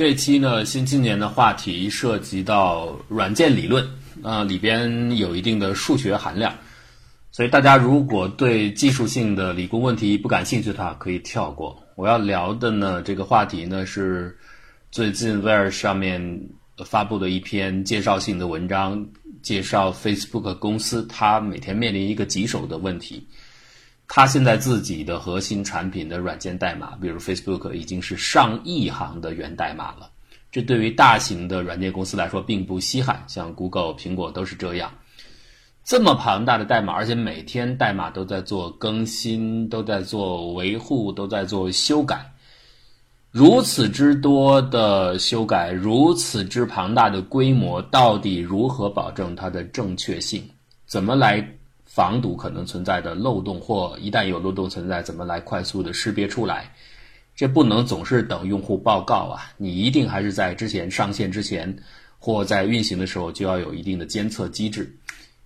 这期呢，新青年的话题涉及到软件理论，啊，里边有一定的数学含量，所以大家如果对技术性的理工问题不感兴趣的话，可以跳过。我要聊的呢，这个话题呢是最近 v e r 上面发布的一篇介绍性的文章，介绍 Facebook 公司它每天面临一个棘手的问题。它现在自己的核心产品的软件代码，比如 Facebook 已经是上亿行的源代码了。这对于大型的软件公司来说并不稀罕，像 Google、苹果都是这样。这么庞大的代码，而且每天代码都在做更新，都在做维护，都在做修改。如此之多的修改，如此之庞大的规模，到底如何保证它的正确性？怎么来？防堵可能存在的漏洞，或一旦有漏洞存在，怎么来快速的识别出来？这不能总是等用户报告啊！你一定还是在之前上线之前，或在运行的时候就要有一定的监测机制。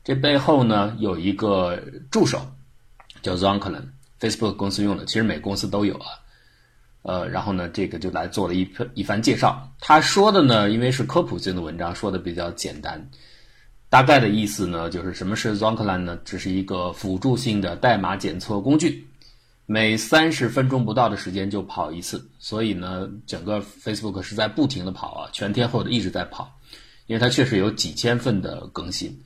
这背后呢有一个助手叫 Zonklen，Facebook 公司用的，其实每公司都有啊。呃，然后呢，这个就来做了一一番介绍。他说的呢，因为是科普性的文章，说的比较简单。大概的意思呢，就是什么是 Zonklan 呢？只是一个辅助性的代码检测工具，每三十分钟不到的时间就跑一次。所以呢，整个 Facebook 是在不停的跑啊，全天候的一直在跑，因为它确实有几千份的更新。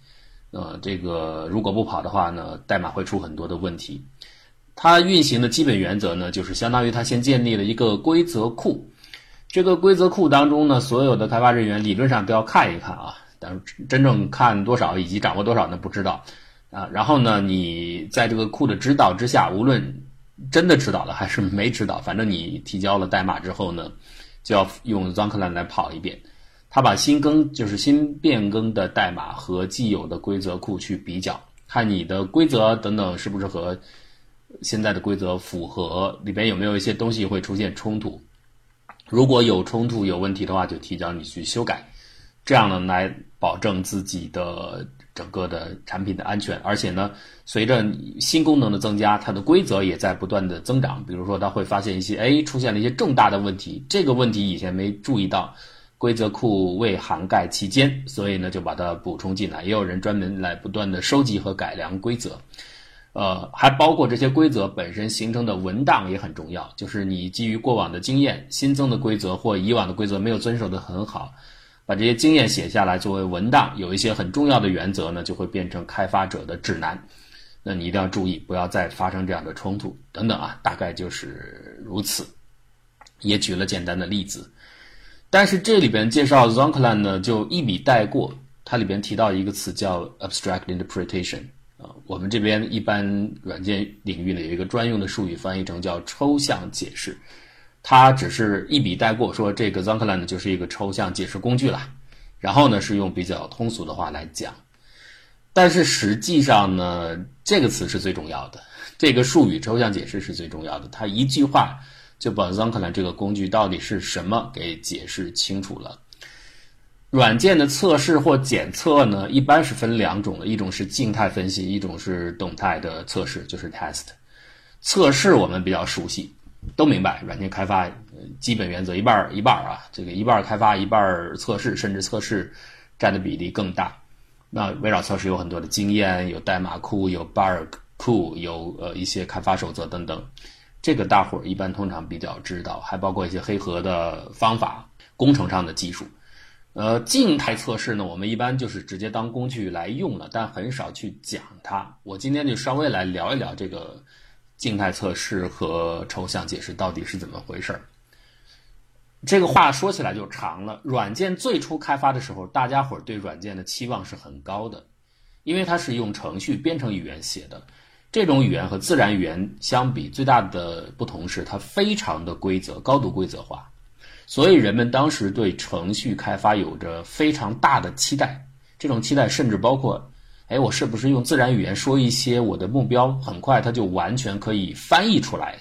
呃，这个如果不跑的话呢，代码会出很多的问题。它运行的基本原则呢，就是相当于它先建立了一个规则库，这个规则库当中呢，所有的开发人员理论上都要看一看啊。但是真正看多少以及掌握多少呢？不知道啊。然后呢，你在这个库的指导之下，无论真的指导了还是没指导，反正你提交了代码之后呢，就要用 Zonklan 来跑一遍。他把新更就是新变更的代码和既有的规则库去比较，看你的规则等等是不是和现在的规则符合，里边有没有一些东西会出现冲突。如果有冲突有问题的话，就提交你去修改。这样呢，来保证自己的整个的产品的安全，而且呢，随着新功能的增加，它的规则也在不断的增长。比如说，它会发现一些，哎，出现了一些重大的问题，这个问题以前没注意到，规则库未涵盖其间，所以呢，就把它补充进来。也有人专门来不断的收集和改良规则，呃，还包括这些规则本身形成的文档也很重要，就是你基于过往的经验新增的规则或以往的规则没有遵守的很好。把这些经验写下来作为文档，有一些很重要的原则呢，就会变成开发者的指南。那你一定要注意，不要再发生这样的冲突等等啊，大概就是如此。也举了简单的例子，但是这里边介绍 Zonklan 呢，就一笔带过。它里边提到一个词叫 abstract interpretation 啊，我们这边一般软件领域呢有一个专用的术语，翻译成叫抽象解释。他只是一笔带过，说这个 Zonkland 就是一个抽象解释工具了，然后呢是用比较通俗的话来讲，但是实际上呢，这个词是最重要的，这个术语抽象解释是最重要的，他一句话就把 Zonkland 这个工具到底是什么给解释清楚了。软件的测试或检测呢，一般是分两种的，一种是静态分析，一种是动态的测试，就是 test。测试我们比较熟悉。都明白，软件开发基本原则一半儿一半儿啊，这个一半儿开发一半儿测试，甚至测试占的比例更大。那围绕测试有很多的经验，有代码库，有 bug 库，有呃一些开发守则等等。这个大伙儿一般通常比较知道，还包括一些黑盒的方法、工程上的技术。呃，静态测试呢，我们一般就是直接当工具来用了，但很少去讲它。我今天就稍微来聊一聊这个。静态测试和抽象解释到底是怎么回事儿？这个话说起来就长了。软件最初开发的时候，大家伙儿对软件的期望是很高的，因为它是用程序编程语言写的。这种语言和自然语言相比，最大的不同是它非常的规则，高度规则化。所以人们当时对程序开发有着非常大的期待。这种期待甚至包括。哎，我是不是用自然语言说一些我的目标，很快它就完全可以翻译出来，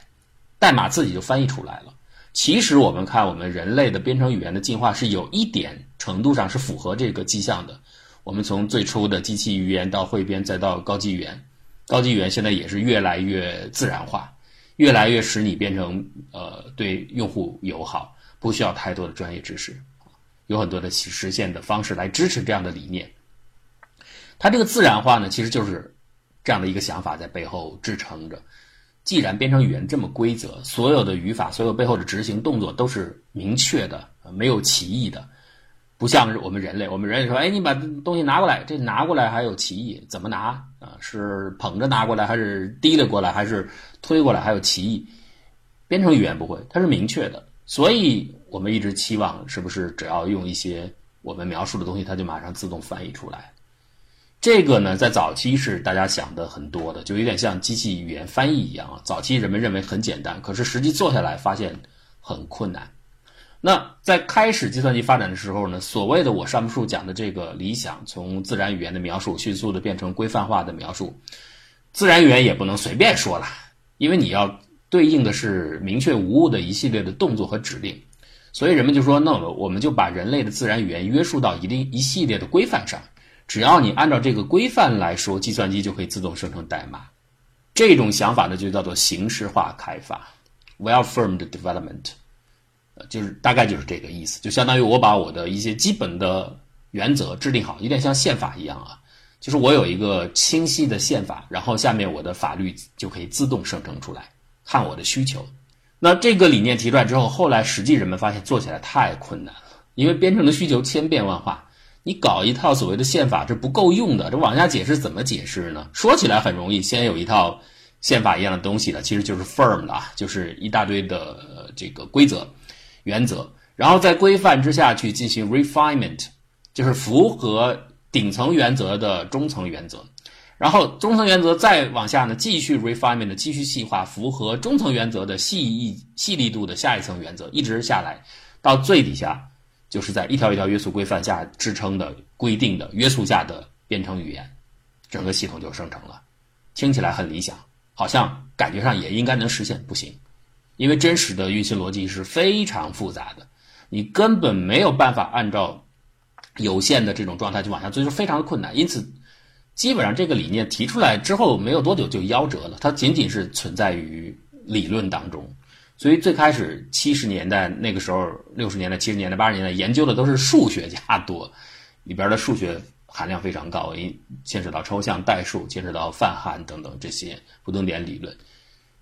代码自己就翻译出来了。其实我们看我们人类的编程语言的进化是有一点程度上是符合这个迹象的。我们从最初的机器语言到汇编，再到高级语言，高级语言现在也是越来越自然化，越来越使你变成呃对用户友好。不需要太多的专业知识，有很多的实现的方式来支持这样的理念。它这个自然化呢，其实就是这样的一个想法在背后支撑着。既然编程语言这么规则，所有的语法、所有背后的执行动作都是明确的，没有歧义的，不像是我们人类。我们人类说：“哎，你把东西拿过来，这拿过来还有歧义，怎么拿啊？是捧着拿过来，还是提了过来，还是推过来，还有歧义？”编程语言不会，它是明确的。所以我们一直期望，是不是只要用一些我们描述的东西，它就马上自动翻译出来？这个呢，在早期是大家想的很多的，就有点像机器语言翻译一样啊。早期人们认为很简单，可是实际做下来发现很困难。那在开始计算机发展的时候呢，所谓的我上面述讲的这个理想，从自然语言的描述迅速的变成规范化的描述，自然语言也不能随便说了，因为你要对应的是明确无误的一系列的动作和指令，所以人们就说，那我们就把人类的自然语言约束到一定一系列的规范上。只要你按照这个规范来说，计算机就可以自动生成代码。这种想法呢，就叫做形式化开发 （well-formed development），就是大概就是这个意思。就相当于我把我的一些基本的原则制定好，有点像宪法一样啊。就是我有一个清晰的宪法，然后下面我的法律就可以自动生成出来，看我的需求。那这个理念提出来之后，后来实际人们发现做起来太困难了，因为编程的需求千变万化。你搞一套所谓的宪法，这不够用的。这往下解释怎么解释呢？说起来很容易，先有一套宪法一样的东西的，其实就是 firm 了，就是一大堆的这个规则、原则，然后在规范之下去进行 refinement，就是符合顶层原则的中层原则，然后中层原则再往下呢，继续 refinement，继续细化，符合中层原则的细细力度的下一层原则，一直下来到最底下。就是在一条一条约束规范下支撑的规定的约束下的编程语言，整个系统就生成了。听起来很理想，好像感觉上也应该能实现，不行，因为真实的运行逻辑是非常复杂的，你根本没有办法按照有限的这种状态去往下，所以说非常的困难。因此，基本上这个理念提出来之后没有多久就夭折了，它仅仅是存在于理论当中。所以最开始七十年代那个时候，六十年代、七十年代、八十年代研究的都是数学家多，里边的数学含量非常高，因牵扯到抽象代数、牵扯到泛函等等这些不等点理论。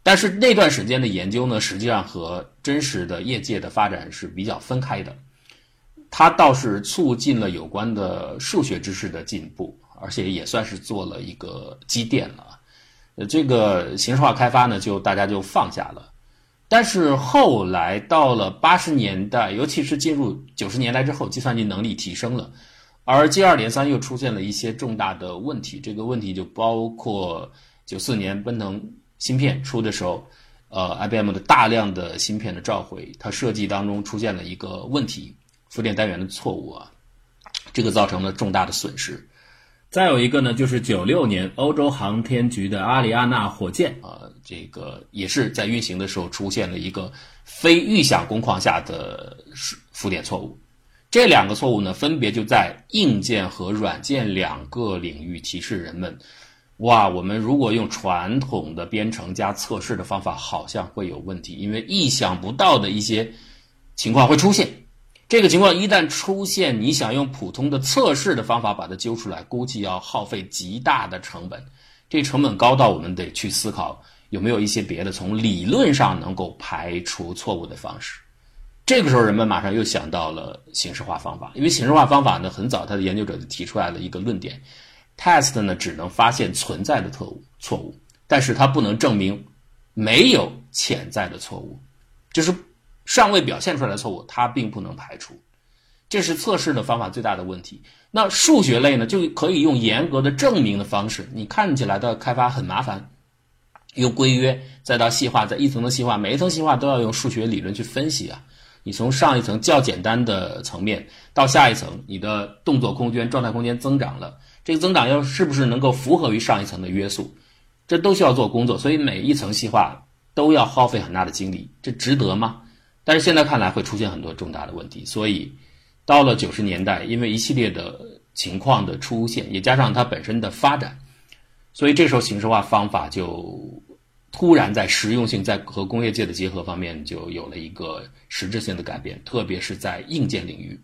但是那段时间的研究呢，实际上和真实的业界的发展是比较分开的。它倒是促进了有关的数学知识的进步，而且也算是做了一个积淀了。呃，这个形式化开发呢，就大家就放下了。但是后来到了八十年代，尤其是进入九十年代之后，计算机能力提升了，而接二连三又出现了一些重大的问题。这个问题就包括九四年奔腾芯片出的时候，呃，IBM 的大量的芯片的召回，它设计当中出现了一个问题，浮点单元的错误啊，这个造成了重大的损失。再有一个呢，就是九六年欧洲航天局的阿里亚纳火箭啊，这个也是在运行的时候出现了一个非预想工况下的浮点错误。这两个错误呢，分别就在硬件和软件两个领域提示人们：哇，我们如果用传统的编程加测试的方法，好像会有问题，因为意想不到的一些情况会出现。这个情况一旦出现，你想用普通的测试的方法把它揪出来，估计要耗费极大的成本。这成本高到我们得去思考有没有一些别的从理论上能够排除错误的方式。这个时候，人们马上又想到了形式化方法，因为形式化方法呢，很早他的研究者就提出来了一个论点：test 呢只能发现存在的错误，错误，但是它不能证明没有潜在的错误，就是。尚未表现出来的错误，它并不能排除，这是测试的方法最大的问题。那数学类呢，就可以用严格的证明的方式。你看起来的开发很麻烦，用规约，再到细化，再一层的细化，每一层细化都要用数学理论去分析啊。你从上一层较简单的层面到下一层，你的动作空间、状态空间增长了，这个增长要是不是能够符合于上一层的约束，这都需要做工作。所以每一层细化都要耗费很大的精力，这值得吗？但是现在看来会出现很多重大的问题，所以到了九十年代，因为一系列的情况的出现，也加上它本身的发展，所以这时候形式化方法就突然在实用性在和工业界的结合方面就有了一个实质性的改变，特别是在硬件领域。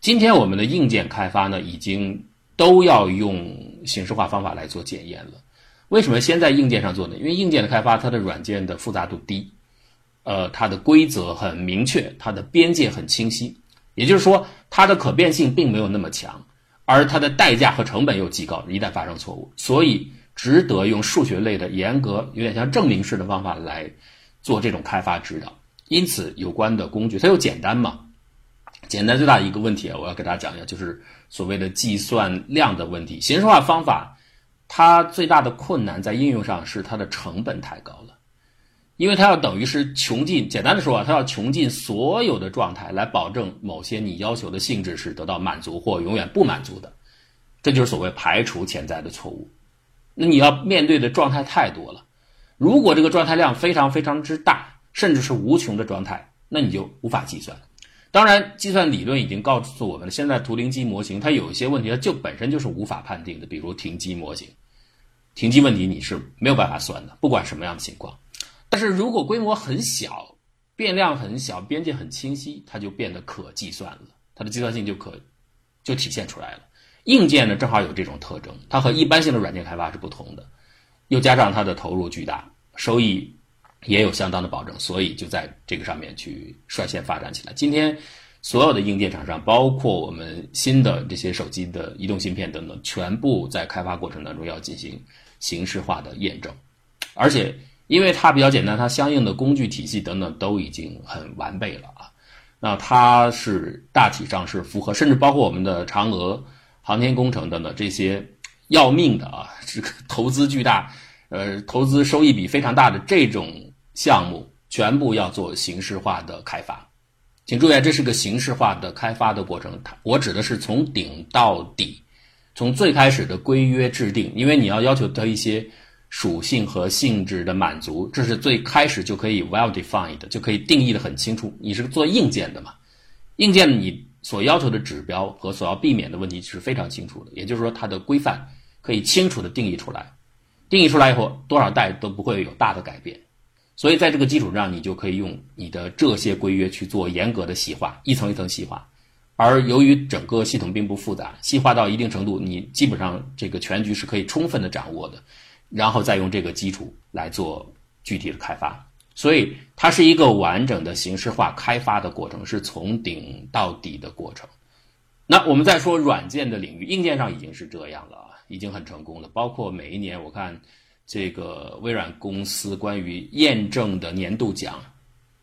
今天我们的硬件开发呢，已经都要用形式化方法来做检验了。为什么先在硬件上做呢？因为硬件的开发，它的软件的复杂度低，呃，它的规则很明确，它的边界很清晰，也就是说，它的可变性并没有那么强，而它的代价和成本又极高，一旦发生错误，所以。值得用数学类的严格、有点像证明式的方法来做这种开发指导。因此，有关的工具它又简单嘛？简单最大的一个问题啊，我要给大家讲一下，就是所谓的计算量的问题。形式化方法它最大的困难在应用上是它的成本太高了，因为它要等于是穷尽，简单的说啊，它要穷尽所有的状态来保证某些你要求的性质是得到满足或永远不满足的，这就是所谓排除潜在的错误。那你要面对的状态太多了，如果这个状态量非常非常之大，甚至是无穷的状态，那你就无法计算。当然，计算理论已经告诉我们了，现在图灵机模型它有一些问题，它就本身就是无法判定的，比如停机模型，停机问题你是没有办法算的，不管什么样的情况。但是如果规模很小，变量很小，边界很清晰，它就变得可计算了，它的计算性就可就体现出来了。硬件呢，正好有这种特征，它和一般性的软件开发是不同的，又加上它的投入巨大，收益也有相当的保证，所以就在这个上面去率先发展起来。今天所有的硬件厂商，包括我们新的这些手机的移动芯片等等，全部在开发过程当中要进行形式化的验证，而且因为它比较简单，它相应的工具体系等等都已经很完备了啊，那它是大体上是符合，甚至包括我们的嫦娥。航天工程等等这些要命的啊，这个 投资巨大，呃，投资收益比非常大的这种项目，全部要做形式化的开发。请注意，这是个形式化的开发的过程。我指的是从顶到底，从最开始的规约制定，因为你要要求它一些属性和性质的满足，这是最开始就可以 well defined，就可以定义的很清楚。你是做硬件的嘛？硬件你。所要求的指标和所要避免的问题是非常清楚的，也就是说，它的规范可以清楚的定义出来，定义出来以后，多少代都不会有大的改变。所以，在这个基础上，你就可以用你的这些规约去做严格的细化，一层一层细化。而由于整个系统并不复杂，细化到一定程度，你基本上这个全局是可以充分的掌握的，然后再用这个基础来做具体的开发。所以它是一个完整的形式化开发的过程，是从顶到底的过程。那我们再说软件的领域，硬件上已经是这样了，已经很成功了。包括每一年，我看这个微软公司关于验证的年度奖、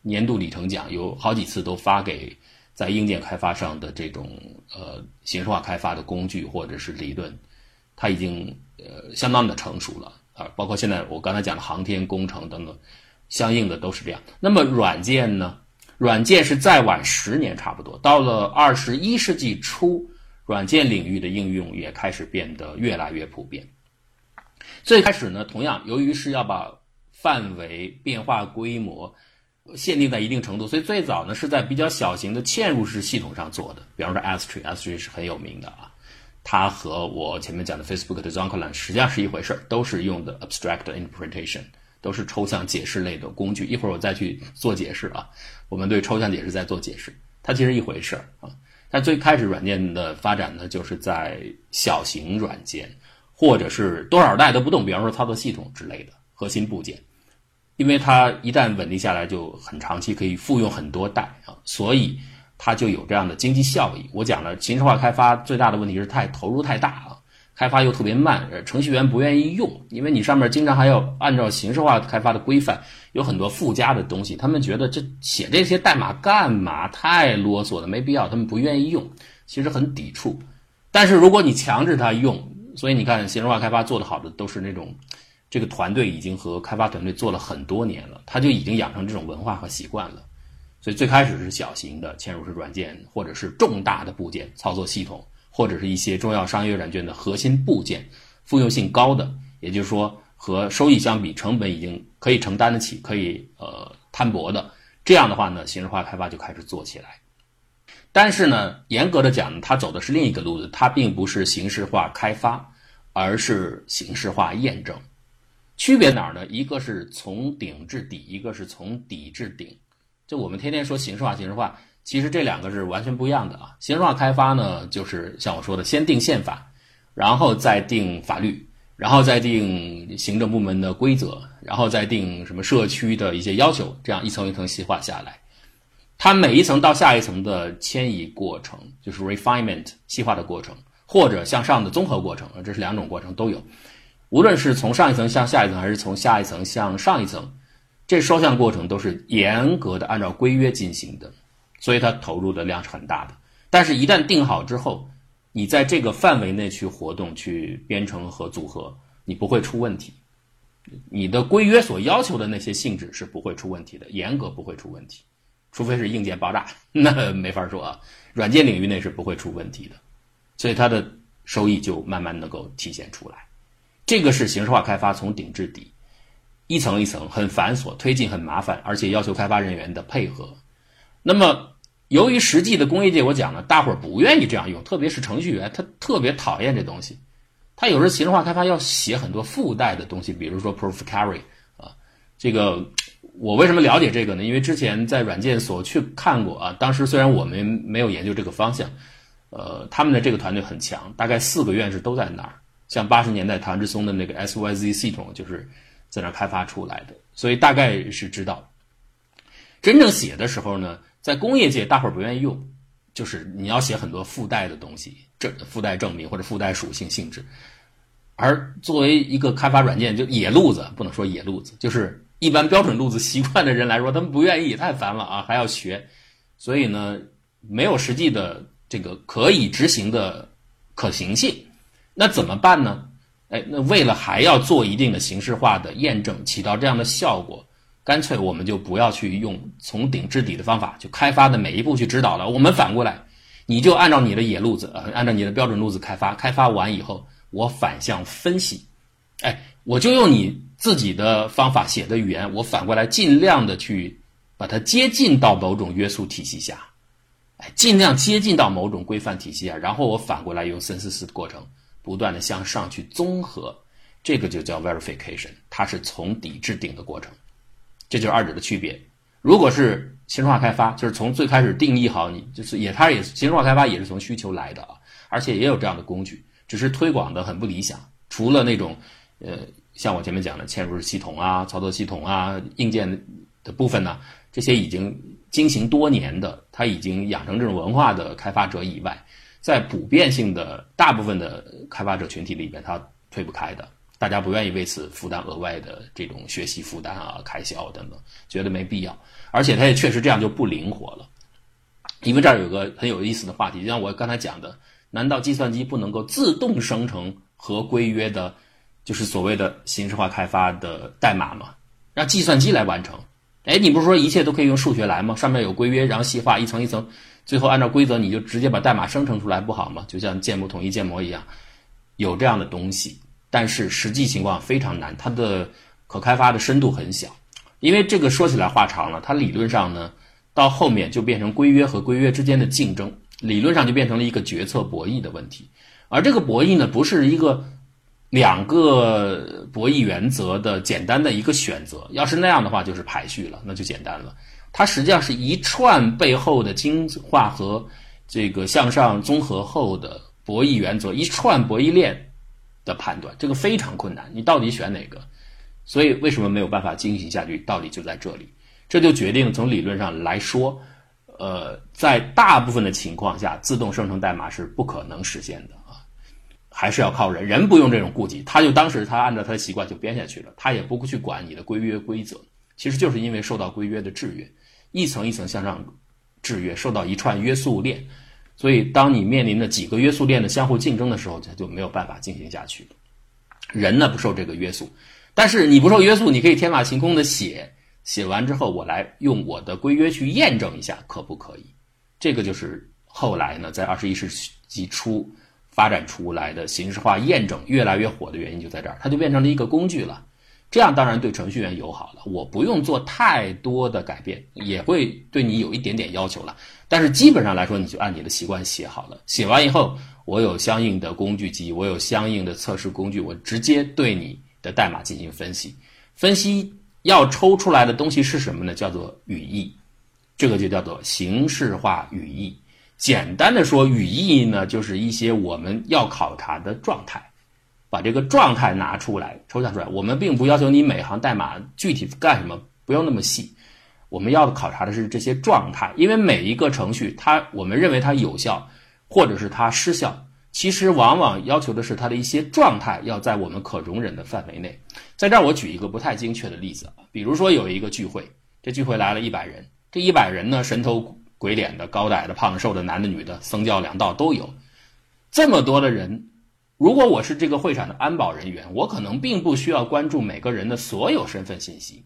年度里程奖，有好几次都发给在硬件开发上的这种呃形式化开发的工具或者是理论，它已经呃相当的成熟了啊。包括现在我刚才讲的航天工程等等。相应的都是这样。那么软件呢？软件是再晚十年差不多，到了二十一世纪初，软件领域的应用也开始变得越来越普遍。最开始呢，同样由于是要把范围、变化、规模限定在一定程度，所以最早呢是在比较小型的嵌入式系统上做的。比方说 S3，S3 是很有名的啊。它和我前面讲的 Facebook 的 Zonkland 实际上是一回事儿，都是用的 Abstract Interpretation。都是抽象解释类的工具，一会儿我再去做解释啊。我们对抽象解释在做解释，它其实一回事儿啊。但最开始软件的发展呢，就是在小型软件，或者是多少代都不动，比方说操作系统之类的核心部件，因为它一旦稳定下来，就很长期可以复用很多代啊，所以它就有这样的经济效益。我讲了，形式化开发最大的问题是太投入太大啊。开发又特别慢，程序员不愿意用，因为你上面经常还要按照形式化开发的规范，有很多附加的东西，他们觉得这写这些代码干嘛？太啰嗦了，没必要，他们不愿意用，其实很抵触。但是如果你强制他用，所以你看形式化开发做得好的都是那种，这个团队已经和开发团队做了很多年了，他就已经养成这种文化和习惯了。所以最开始是小型的嵌入式软件，或者是重大的部件操作系统。或者是一些重要商业软件的核心部件，复用性高的，也就是说和收益相比，成本已经可以承担得起，可以呃摊薄的，这样的话呢，形式化开发就开始做起来。但是呢，严格的讲，它走的是另一个路子，它并不是形式化开发，而是形式化验证。区别哪儿呢？一个是从顶至底，一个是从底至顶。就我们天天说形式化，形式化，其实这两个是完全不一样的啊。形式化开发呢，就是像我说的，先定宪法，然后再定法律，然后再定行政部门的规则，然后再定什么社区的一些要求，这样一层一层细化下来。它每一层到下一层的迁移过程，就是 refinement 细化的过程，或者向上的综合过程，这是两种过程都有。无论是从上一层向下一层，还是从下一层向上一层，这双向过程都是严格的按照规约进行的，所以它投入的量是很大的。但是，一旦定好之后，你在这个范围内去活动、去编程和组合，你不会出问题。你的规约所要求的那些性质是不会出问题的，严格不会出问题。除非是硬件爆炸，那没法说啊。软件领域内是不会出问题的，所以它的收益就慢慢能够体现出来。这个是形式化开发从顶至底，一层一层很繁琐，推进很麻烦，而且要求开发人员的配合。那么由于实际的工业界，我讲了，大伙儿不愿意这样用，特别是程序员，他特别讨厌这东西。他有时候形式化开发要写很多附带的东西，比如说 proof carry 啊，这个。我为什么了解这个呢？因为之前在软件所去看过啊，当时虽然我们没有研究这个方向，呃，他们的这个团队很强，大概四个院士都在那儿。像八十年代唐志松的那个 SYZ 系统就是在那开发出来的，所以大概是知道。真正写的时候呢，在工业界大伙儿不愿意用，就是你要写很多附带的东西，这附带证明或者附带属性性质。而作为一个开发软件就野路子，不能说野路子，就是。一般标准路子习惯的人来说，他们不愿意，太烦了啊，还要学，所以呢，没有实际的这个可以执行的可行性，那怎么办呢？哎，那为了还要做一定的形式化的验证，起到这样的效果，干脆我们就不要去用从顶至底的方法，就开发的每一步去指导了。我们反过来，你就按照你的野路子，按照你的标准路子开发，开发完以后，我反向分析，哎，我就用你。自己的方法写的语言，我反过来尽量的去把它接近到某种约束体系下，哎，尽量接近到某种规范体系下，然后我反过来用深思思的过程，不断的向上去综合，这个就叫 verification，它是从底至顶的过程，这就是二者的区别。如果是形式化开发，就是从最开始定义好，你就是也它也形式化开发也是从需求来的啊，而且也有这样的工具，只是推广的很不理想，除了那种呃。像我前面讲的嵌入式系统啊、操作系统啊、硬件的部分呢，这些已经经行多年的，他已经养成这种文化的开发者以外，在普遍性的大部分的开发者群体里边，他推不开的，大家不愿意为此负担额外的这种学习负担啊、开销等等，觉得没必要，而且它也确实这样就不灵活了。因为这儿有个很有意思的话题，就像我刚才讲的，难道计算机不能够自动生成和规约的？就是所谓的形式化开发的代码吗，让计算机来完成。哎，你不是说一切都可以用数学来吗？上面有规约，然后细化一层一层，最后按照规则你就直接把代码生成出来不好吗？就像建模统一建模一样，有这样的东西，但是实际情况非常难，它的可开发的深度很小。因为这个说起来话长了，它理论上呢，到后面就变成规约和规约之间的竞争，理论上就变成了一个决策博弈的问题，而这个博弈呢，不是一个。两个博弈原则的简单的一个选择，要是那样的话，就是排序了，那就简单了。它实际上是一串背后的精化和这个向上综合后的博弈原则，一串博弈链的判断，这个非常困难。你到底选哪个？所以为什么没有办法进行下去？道理就在这里。这就决定从理论上来说，呃，在大部分的情况下，自动生成代码是不可能实现的啊。还是要靠人，人不用这种顾忌，他就当时他按照他的习惯就编下去了，他也不去管你的规约规则，其实就是因为受到规约的制约，一层一层向上制约，受到一串约束链，所以当你面临着几个约束链的相互竞争的时候，它就没有办法进行下去。人呢不受这个约束，但是你不受约束，你可以天马行空的写，写完之后我来用我的规约去验证一下，可不可以？这个就是后来呢，在二十一世纪初。发展出来的形式化验证越来越火的原因就在这儿，它就变成了一个工具了。这样当然对程序员友好了，我不用做太多的改变，也会对你有一点点要求了。但是基本上来说，你就按你的习惯写好了。写完以后，我有相应的工具集，我有相应的测试工具，我直接对你的代码进行分析。分析要抽出来的东西是什么呢？叫做语义，这个就叫做形式化语义。简单的说，语义呢就是一些我们要考察的状态，把这个状态拿出来抽象出来。我们并不要求你每行代码具体干什么，不用那么细。我们要考察的是这些状态，因为每一个程序，它我们认为它有效，或者是它失效，其实往往要求的是它的一些状态要在我们可容忍的范围内。在这儿，我举一个不太精确的例子，比如说有一个聚会，这聚会来了一百人，这一百人呢，神头。鬼脸的、高矮的、胖、瘦的、男的、女的，僧教两道都有。这么多的人，如果我是这个会场的安保人员，我可能并不需要关注每个人的所有身份信息。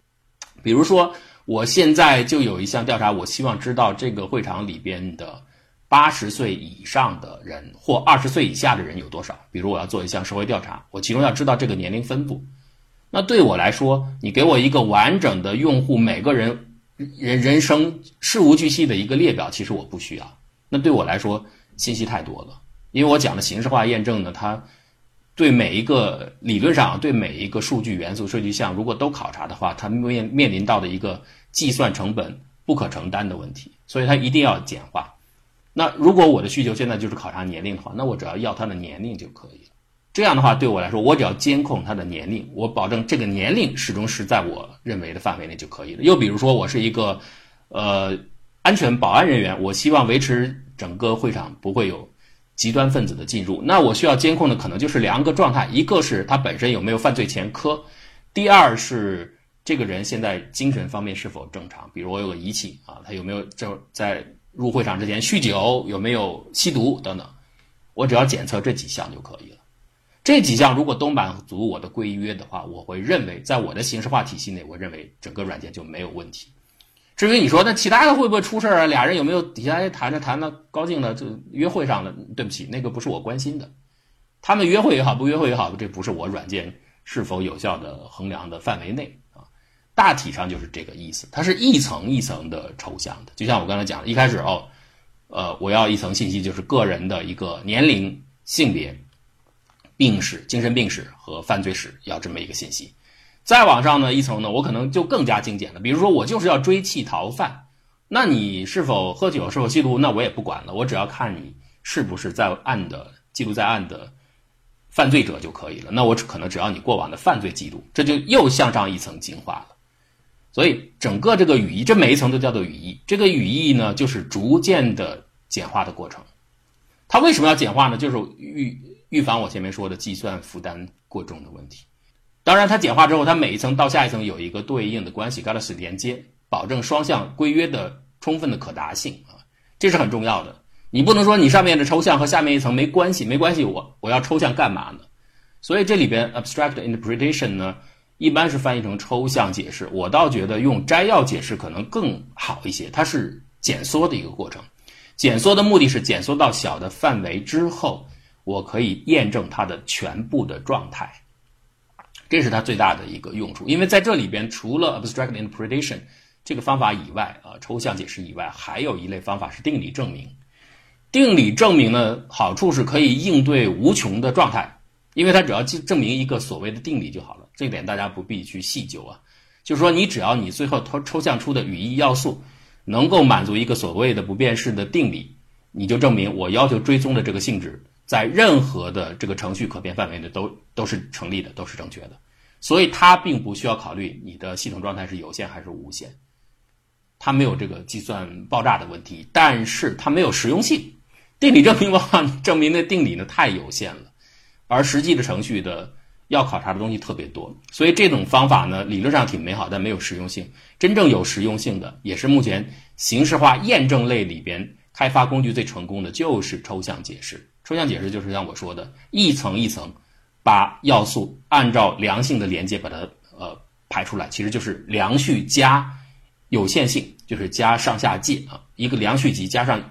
比如说，我现在就有一项调查，我希望知道这个会场里边的八十岁以上的人或二十岁以下的人有多少。比如我要做一项社会调查，我其中要知道这个年龄分布。那对我来说，你给我一个完整的用户每个人。人人生事无巨细的一个列表，其实我不需要。那对我来说，信息太多了。因为我讲的形式化验证呢，它对每一个理论上对每一个数据元素、数据项，如果都考察的话，它面面临到的一个计算成本不可承担的问题，所以它一定要简化。那如果我的需求现在就是考察年龄的话，那我只要要它的年龄就可以了。这样的话，对我来说，我只要监控他的年龄，我保证这个年龄始终是在我认为的范围内就可以了。又比如说，我是一个，呃，安全保安人员，我希望维持整个会场不会有极端分子的进入，那我需要监控的可能就是两个状态：一个是他本身有没有犯罪前科，第二是这个人现在精神方面是否正常。比如我有个仪器啊，他有没有就在入会场之前酗酒，有没有吸毒等等，我只要检测这几项就可以了。这几项如果都满足我的规约的话，我会认为在我的形式化体系内，我认为整个软件就没有问题。至于你说那其他的会不会出事啊？俩人有没有底下谈着谈的高兴了就约会上了？对不起，那个不是我关心的。他们约会也好，不约会也好，这不是我软件是否有效的衡量的范围内啊。大体上就是这个意思，它是一层一层的抽象的。就像我刚才讲的，一开始哦，呃，我要一层信息，就是个人的一个年龄、性别。病史、精神病史和犯罪史要这么一个信息，再往上呢一层呢，我可能就更加精简了。比如说，我就是要追弃逃犯，那你是否喝酒、是否吸毒，那我也不管了，我只要看你是不是在案的记录在案的犯罪者就可以了。那我只可能只要你过往的犯罪记录，这就又向上一层进化了。所以整个这个语义，这每一层都叫做语义。这个语义呢，就是逐渐的简化的过程。它为什么要简化呢？就是预。预防我前面说的计算负担过重的问题。当然，它简化之后，它每一层到下一层有一个对应的关系 g a l a x y 连接，保证双向规约的充分的可达性啊，这是很重要的。你不能说你上面的抽象和下面一层没关系，没关系，我我要抽象干嘛呢？所以这里边 abstract interpretation 呢，一般是翻译成抽象解释。我倒觉得用摘要解释可能更好一些，它是减缩的一个过程。减缩的目的是减缩到小的范围之后。我可以验证它的全部的状态，这是它最大的一个用处。因为在这里边，除了 abstract interpretation 这个方法以外，啊，抽象解释以外，还有一类方法是定理证明。定理证明呢，好处是可以应对无穷的状态，因为它只要证明一个所谓的定理就好了。这点大家不必去细究啊。就是说，你只要你最后抽抽象出的语义要素能够满足一个所谓的不变式的定理，你就证明我要求追踪的这个性质。在任何的这个程序可变范围内都都是成立的，都是正确的，所以它并不需要考虑你的系统状态是有限还是无限，它没有这个计算爆炸的问题，但是它没有实用性。定理证明往往证明的定理呢太有限了，而实际的程序的要考察的东西特别多，所以这种方法呢理论上挺美好，但没有实用性。真正有实用性的，也是目前形式化验证类里边开发工具最成功的，就是抽象解释。抽象解释就是像我说的，一层一层把要素按照良性的连接把它呃排出来，其实就是良序加有限性，就是加上下界啊，一个良序集加上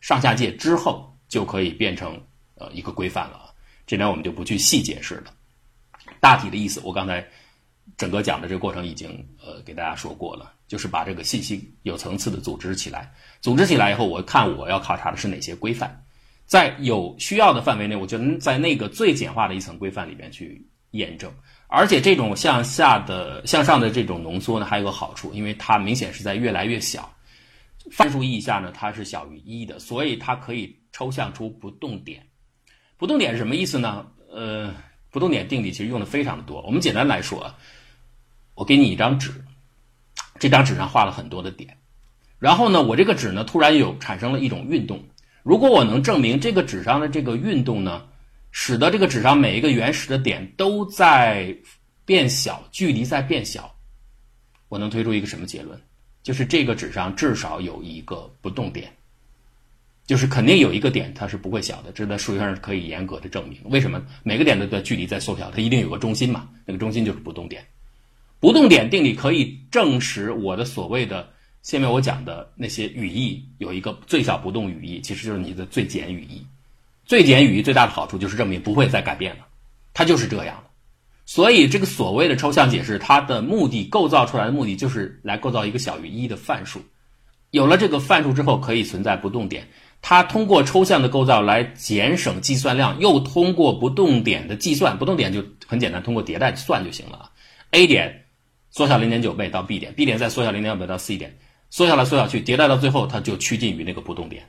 上下界之后就可以变成呃一个规范了。这点我们就不去细解释了，大体的意思我刚才整个讲的这个过程已经呃给大家说过了，就是把这个信息有层次的组织起来，组织起来以后，我看我要考察的是哪些规范。在有需要的范围内，我就能在那个最简化的一层规范里边去验证，而且这种向下的、向上的这种浓缩呢，还有个好处，因为它明显是在越来越小，范数意义下呢，它是小于一的，所以它可以抽象出不动点。不动点是什么意思呢？呃，不动点定理其实用的非常的多。我们简单来说，我给你一张纸，这张纸上画了很多的点，然后呢，我这个纸呢突然有产生了一种运动。如果我能证明这个纸上的这个运动呢，使得这个纸上每一个原始的点都在变小，距离在变小，我能推出一个什么结论？就是这个纸上至少有一个不动点，就是肯定有一个点它是不会小的，这在数学上是可以严格的证明。为什么？每个点的的距离在缩小，它一定有个中心嘛，那个中心就是不动点。不动点定理可以证实我的所谓的。下面我讲的那些语义有一个最小不动语义，其实就是你的最简语义。最简语义最大的好处就是证明不会再改变了，它就是这样的。所以这个所谓的抽象解释，它的目的构造出来的目的就是来构造一个小于一的范数。有了这个范数之后，可以存在不动点。它通过抽象的构造来减省计算量，又通过不动点的计算，不动点就很简单，通过迭代算就行了。A 点缩小零点九倍到 B 点，B 点再缩小零点九倍到 C 点。缩下来，缩小去，迭代到最后，它就趋近于那个不动点，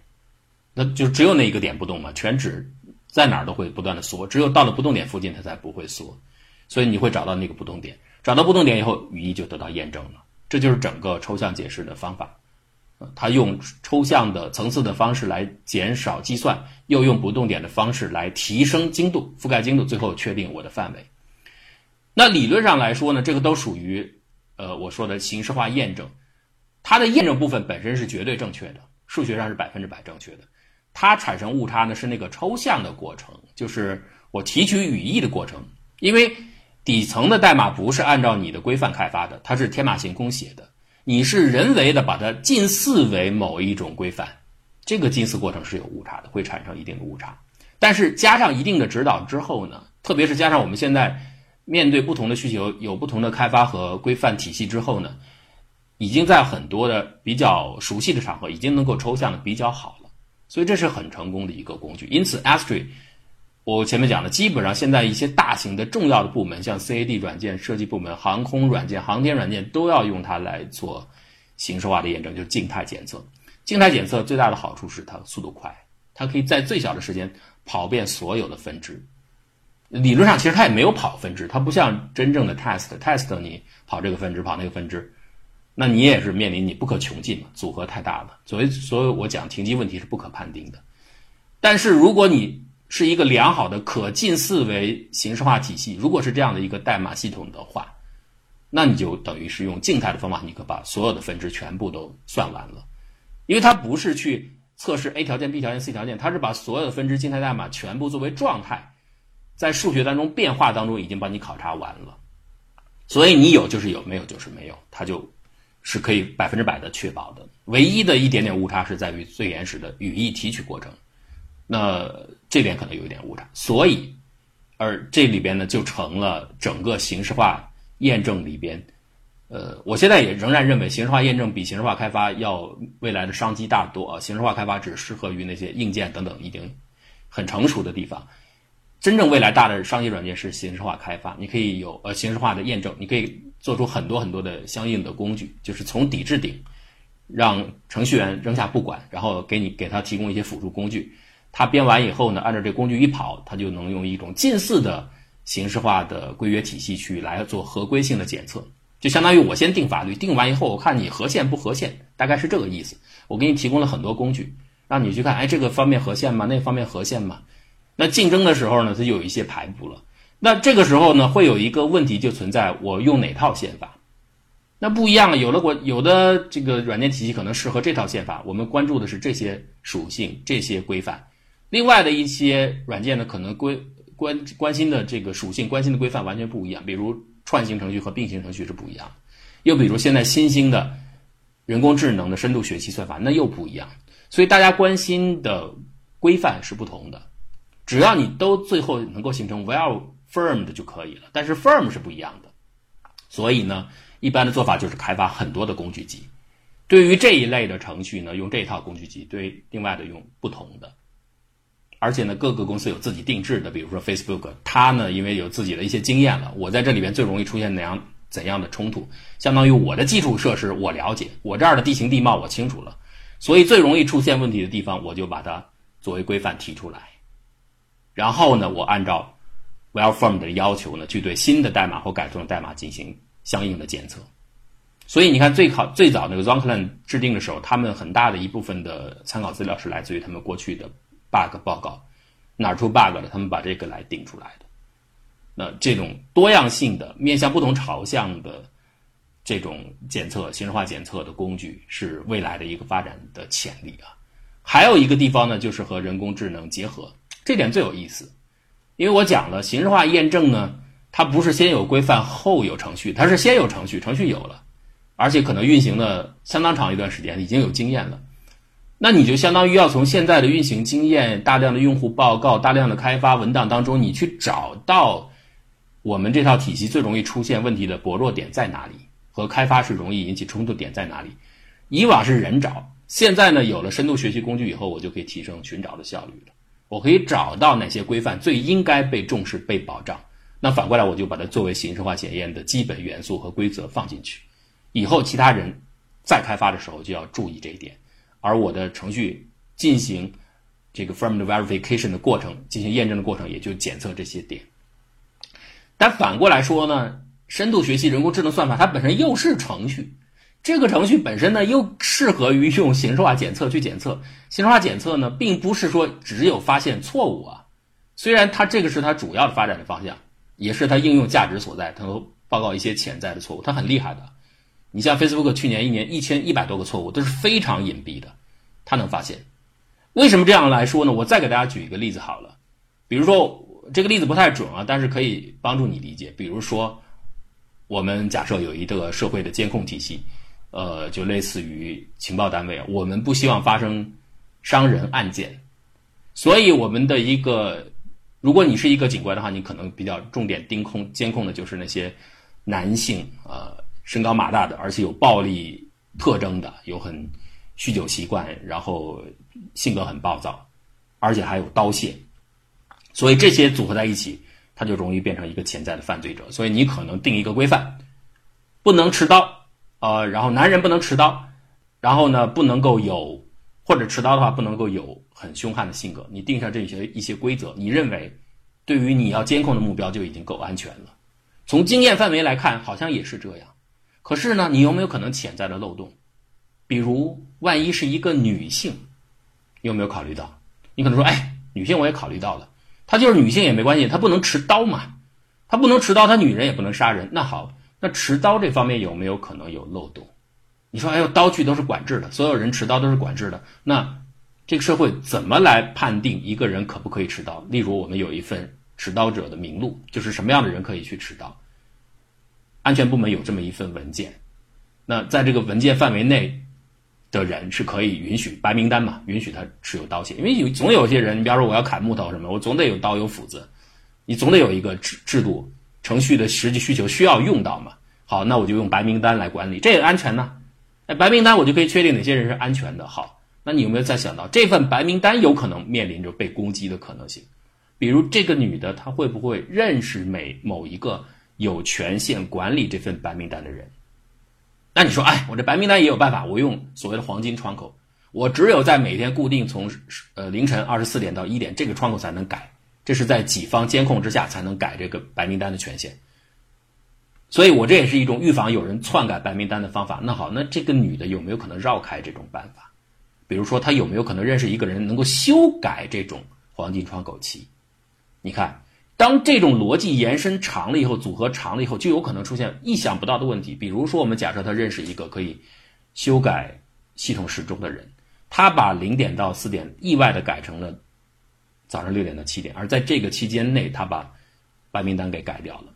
那就只有那一个点不动嘛。全指在哪儿都会不断的缩，只有到了不动点附近，它才不会缩。所以你会找到那个不动点，找到不动点以后，语义就得到验证了。这就是整个抽象解释的方法。它用抽象的层次的方式来减少计算，又用不动点的方式来提升精度、覆盖精度，最后确定我的范围。那理论上来说呢，这个都属于呃我说的形式化验证。它的验证部分本身是绝对正确的，数学上是百分之百正确的。它产生误差呢是那个抽象的过程，就是我提取语义的过程。因为底层的代码不是按照你的规范开发的，它是天马行空写的，你是人为的把它近似为某一种规范，这个近似过程是有误差的，会产生一定的误差。但是加上一定的指导之后呢，特别是加上我们现在面对不同的需求，有不同的开发和规范体系之后呢。已经在很多的比较熟悉的场合，已经能够抽象的比较好了，所以这是很成功的一个工具。因此，Astry，我前面讲的，基本上现在一些大型的重要的部门，像 CAD 软件设计部门、航空软件、航天软件，都要用它来做形式化的验证，就是静态检测。静态检测最大的好处是它速度快，它可以在最小的时间跑遍所有的分支。理论上，其实它也没有跑分支，它不像真正的 test，test 你跑这个分支，跑那个分支。那你也是面临你不可穷尽嘛，组合太大了。所以，所以我讲停机问题是不可判定的。但是，如果你是一个良好的可近似为形式化体系，如果是这样的一个代码系统的话，那你就等于是用静态的方法，你可把所有的分支全部都算完了。因为它不是去测试 A 条件、B 条件、C 条件，它是把所有的分支静态代码全部作为状态，在数学当中变化当中已经帮你考察完了。所以你有就是有，没有就是没有，它就。是可以百分之百的确保的，唯一的一点点误差是在于最原始的语义提取过程，那这点可能有一点误差，所以，而这里边呢就成了整个形式化验证里边，呃，我现在也仍然认为形式化验证比形式化开发要未来的商机大多啊，形式化开发只适合于那些硬件等等已经很成熟的地方。真正未来大的商业软件是形式化开发，你可以有呃形式化的验证，你可以做出很多很多的相应的工具，就是从底至顶，让程序员扔下不管，然后给你给他提供一些辅助工具，他编完以后呢，按照这工具一跑，他就能用一种近似的形式化的规约体系去来做合规性的检测，就相当于我先定法律，定完以后我看你合宪不合宪，大概是这个意思。我给你提供了很多工具，让你去看，哎，这个方面合宪吗？那方面合宪吗？那竞争的时候呢，它就有一些排布了。那这个时候呢，会有一个问题就存在：我用哪套宪法？那不一样了。有的国有的这个软件体系可能适合这套宪法，我们关注的是这些属性、这些规范。另外的一些软件呢，可能规关关心的这个属性、关心的规范完全不一样。比如串行程序和并行程序是不一样。又比如现在新兴的人工智能的深度学习算法，那又不一样。所以大家关心的规范是不同的。只要你都最后能够形成 well firm 的就可以了，但是 firm 是不一样的，所以呢，一般的做法就是开发很多的工具集。对于这一类的程序呢，用这套工具集；对另外的用不同的。而且呢，各个公司有自己定制的，比如说 Facebook，它呢因为有自己的一些经验了，我在这里边最容易出现怎样怎样的冲突，相当于我的基础设施我了解，我这儿的地形地貌我清楚了，所以最容易出现问题的地方，我就把它作为规范提出来，然后呢，我按照 Well-formed 的要求呢，去对新的代码或改动的代码进行相应的检测。所以你看，最考最早那个 Zonkland 制定的时候，他们很大的一部分的参考资料是来自于他们过去的 bug 报告，哪出 bug 了，他们把这个来定出来的。那这种多样性的、面向不同朝向的这种检测、形式化检测的工具，是未来的一个发展的潜力啊。还有一个地方呢，就是和人工智能结合，这点最有意思。因为我讲了，形式化验证呢，它不是先有规范后有程序，它是先有程序，程序有了。而且可能运行的相当长一段时间，已经有经验了，那你就相当于要从现在的运行经验、大量的用户报告、大量的开发文档当中，你去找到我们这套体系最容易出现问题的薄弱点在哪里，和开发是容易引起冲突点在哪里。以往是人找，现在呢有了深度学习工具以后，我就可以提升寻找的效率了。我可以找到哪些规范最应该被重视、被保障，那反过来我就把它作为形式化检验的基本元素和规则放进去。以后其他人再开发的时候就要注意这一点，而我的程序进行这个 firm verification 的过程，进行验证的过程，也就检测这些点。但反过来说呢，深度学习人工智能算法它本身又是程序，这个程序本身呢又适合于用形式化检测去检测。形式化检测呢，并不是说只有发现错误啊，虽然它这个是它主要的发展的方向，也是它应用价值所在，它能报告一些潜在的错误，它很厉害的。你像 Facebook 去年一年一千一百多个错误都是非常隐蔽的，它能发现。为什么这样来说呢？我再给大家举一个例子好了，比如说这个例子不太准啊，但是可以帮助你理解。比如说，我们假设有一个社会的监控体系，呃，就类似于情报单位，我们不希望发生伤人案件，所以我们的一个，如果你是一个警官的话，你可能比较重点盯控监控的就是那些男性呃。身高马大的，而且有暴力特征的，有很酗酒习惯，然后性格很暴躁，而且还有刀械，所以这些组合在一起，他就容易变成一个潜在的犯罪者。所以你可能定一个规范，不能持刀，呃，然后男人不能持刀，然后呢不能够有或者持刀的话不能够有很凶悍的性格。你定下这些一些规则，你认为对于你要监控的目标就已经够安全了。从经验范围来看，好像也是这样。可是呢，你有没有可能潜在的漏洞？比如，万一是一个女性，你有没有考虑到？你可能说，哎，女性我也考虑到了，她就是女性也没关系，她不能持刀嘛，她不能持刀，她女人也不能杀人。那好，那持刀这方面有没有可能有漏洞？你说，哎呦，刀具都是管制的，所有人持刀都是管制的，那这个社会怎么来判定一个人可不可以持刀？例如，我们有一份持刀者的名录，就是什么样的人可以去持刀？安全部门有这么一份文件，那在这个文件范围内的人是可以允许白名单嘛？允许他持有刀械，因为有总有些人，你比方说我要砍木头什么，我总得有刀有斧子，你总得有一个制制度程序的实际需求需要用到嘛。好，那我就用白名单来管理，这也安全呢。哎，白名单我就可以确定哪些人是安全的。好，那你有没有再想到这份白名单有可能面临着被攻击的可能性？比如这个女的，她会不会认识每某一个？有权限管理这份白名单的人，那你说，哎，我这白名单也有办法，我用所谓的黄金窗口，我只有在每天固定从呃凌晨二十四点到一点这个窗口才能改，这是在己方监控之下才能改这个白名单的权限。所以我这也是一种预防有人篡改白名单的方法。那好，那这个女的有没有可能绕开这种办法？比如说，她有没有可能认识一个人能够修改这种黄金窗口期？你看。当这种逻辑延伸长了以后，组合长了以后，就有可能出现意想不到的问题。比如说，我们假设她认识一个可以修改系统时钟的人，她把零点到四点意外的改成了早上六点到七点，而在这个期间内，他把白名单给改掉了。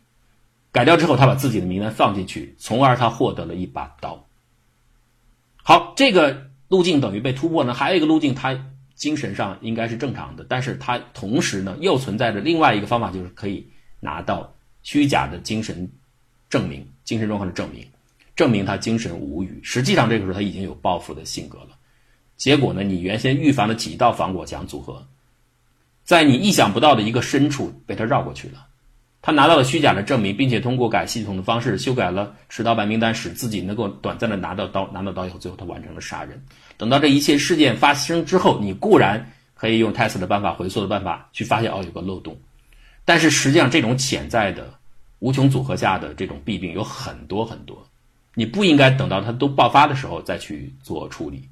改掉之后，他把自己的名单放进去，从而他获得了一把刀。好，这个路径等于被突破呢。还有一个路径，他。精神上应该是正常的，但是他同时呢又存在着另外一个方法，就是可以拿到虚假的精神证明、精神状况的证明，证明他精神无语。实际上这个时候他已经有报复的性格了。结果呢，你原先预防的几道防火墙组合，在你意想不到的一个深处被他绕过去了。他拿到了虚假的证明，并且通过改系统的方式修改了持刀白名单，使自己能够短暂的拿到刀。拿到刀以后，最后他完成了杀人。等到这一切事件发生之后，你固然可以用 test 的办法、回溯的办法去发现哦有个漏洞，但是实际上这种潜在的无穷组合下的这种弊病有很多很多。你不应该等到它都爆发的时候再去做处理。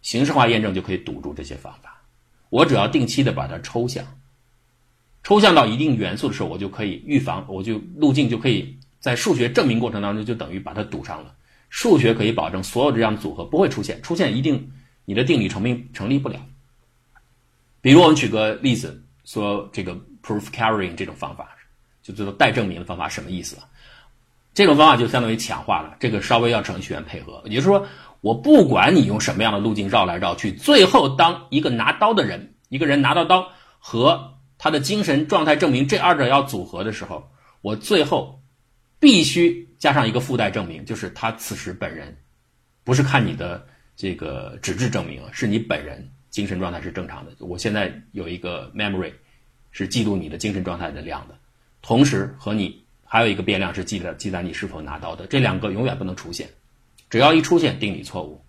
形式化验证就可以堵住这些方法。我只要定期的把它抽象。抽象到一定元素的时候，我就可以预防，我就路径就可以在数学证明过程当中就等于把它堵上了。数学可以保证所有这样的组合不会出现，出现一定你的定理成立成立不了。比如我们举个例子，说这个 proof carrying 这种方法，就叫做带证明的方法，什么意思？这种方法就相当于强化了，这个稍微要程序员配合。也就是说，我不管你用什么样的路径绕来绕去，最后当一个拿刀的人，一个人拿到刀和他的精神状态证明这二者要组合的时候，我最后必须加上一个附带证明，就是他此时本人不是看你的这个纸质证明，是你本人精神状态是正常的。我现在有一个 memory 是记录你的精神状态的量的，同时和你还有一个变量是记载记载你是否拿刀的，这两个永远不能出现，只要一出现定理错误，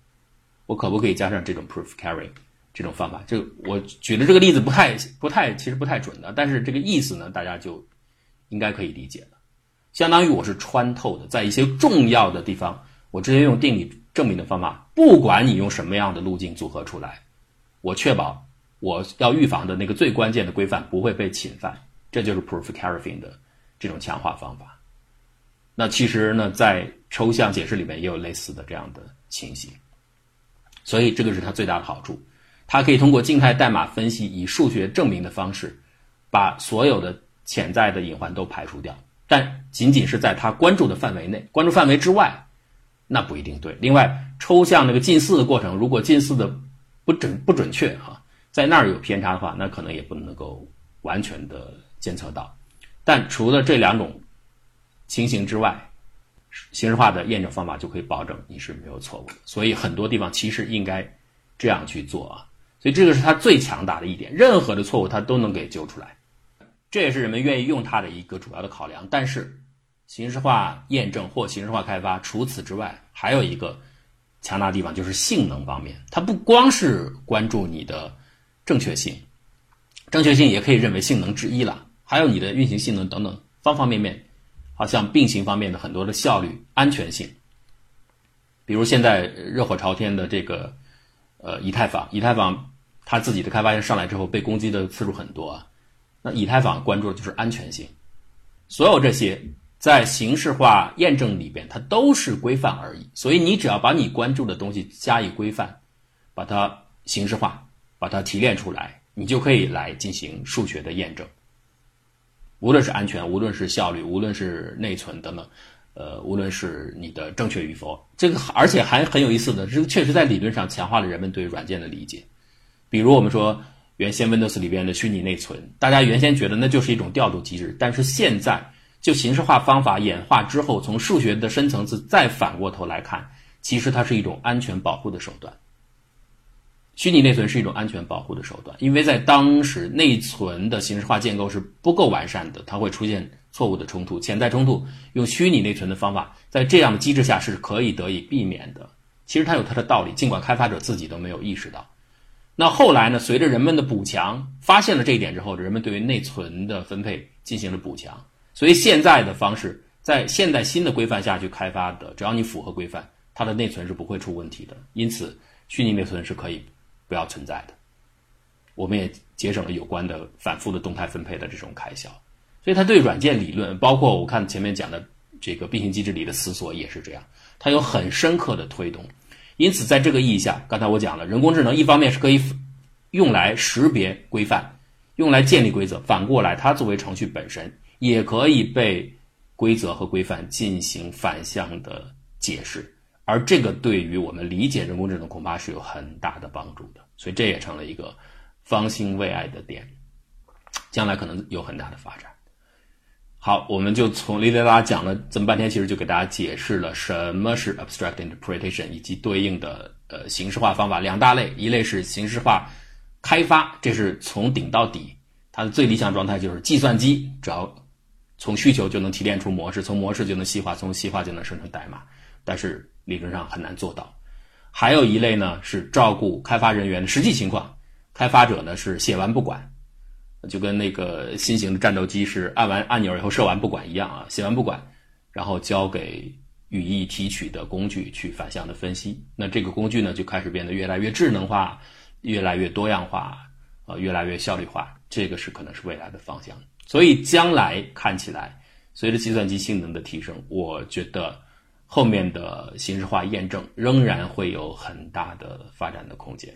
我可不可以加上这种 proof carry 这种方法，就我举的这个例子不太不太，其实不太准的，但是这个意思呢，大家就应该可以理解了。相当于我是穿透的，在一些重要的地方，我直接用定理证明的方法，不管你用什么样的路径组合出来，我确保我要预防的那个最关键的规范不会被侵犯。这就是 proof carrying 的这种强化方法。那其实呢，在抽象解释里面也有类似的这样的情形，所以这个是它最大的好处。它可以通过静态代码分析，以数学证明的方式，把所有的潜在的隐患都排除掉。但仅仅是在它关注的范围内，关注范围之外，那不一定对。另外，抽象那个近似的过程，如果近似的不准不准确哈，在那儿有偏差的话，那可能也不能够完全的监测到。但除了这两种情形之外，形式化的验证方法就可以保证你是没有错误的。所以很多地方其实应该这样去做啊。所以这个是它最强大的一点，任何的错误它都能给揪出来，这也是人们愿意用它的一个主要的考量。但是，形式化验证或形式化开发，除此之外还有一个强大的地方，就是性能方面。它不光是关注你的正确性，正确性也可以认为性能之一了，还有你的运行性能等等方方面面，好像并行方面的很多的效率、安全性。比如现在热火朝天的这个。呃，以太坊，以太坊它自己的开发商上来之后被攻击的次数很多啊。那以太坊关注的就是安全性，所有这些在形式化验证里边，它都是规范而已。所以你只要把你关注的东西加以规范，把它形式化，把它提炼出来，你就可以来进行数学的验证。无论是安全，无论是效率，无论是内存等等。呃，无论是你的正确与否，这个而且还很有意思的，这个确实在理论上强化了人们对软件的理解。比如我们说原先 Windows 里边的虚拟内存，大家原先觉得那就是一种调度机制，但是现在就形式化方法演化之后，从数学的深层次再反过头来看，其实它是一种安全保护的手段。虚拟内存是一种安全保护的手段，因为在当时内存的形式化建构是不够完善的，它会出现错误的冲突、潜在冲突。用虚拟内存的方法，在这样的机制下是可以得以避免的。其实它有它的道理，尽管开发者自己都没有意识到。那后来呢？随着人们的补强，发现了这一点之后，人们对于内存的分配进行了补强。所以现在的方式，在现代新的规范下去开发的，只要你符合规范，它的内存是不会出问题的。因此，虚拟内存是可以。不要存在的，我们也节省了有关的反复的动态分配的这种开销，所以它对软件理论，包括我看前面讲的这个并行机制里的思索也是这样，它有很深刻的推动。因此，在这个意义下，刚才我讲了，人工智能一方面是可以用来识别规范，用来建立规则，反过来，它作为程序本身也可以被规则和规范进行反向的解释。而这个对于我们理解人工智能恐怕是有很大的帮助的，所以这也成了一个方兴未艾的点，将来可能有很大的发展。好，我们就从里里拉讲了这么半天，其实就给大家解释了什么是 abstract interpretation 以及对应的呃形式化方法两大类，一类是形式化开发，这是从顶到底，它的最理想状态就是计算机只要从需求就能提炼出模式，从模式就能细化，从细化就能生成代码，但是理论上很难做到。还有一类呢是照顾开发人员的实际情况，开发者呢是写完不管，就跟那个新型的战斗机是按完按钮以后射完不管一样啊，写完不管，然后交给语义提取的工具去反向的分析。那这个工具呢就开始变得越来越智能化，越来越多样化，呃，越来越效率化。这个是可能是未来的方向。所以将来看起来，随着计算机性能的提升，我觉得。后面的形式化验证仍然会有很大的发展的空间。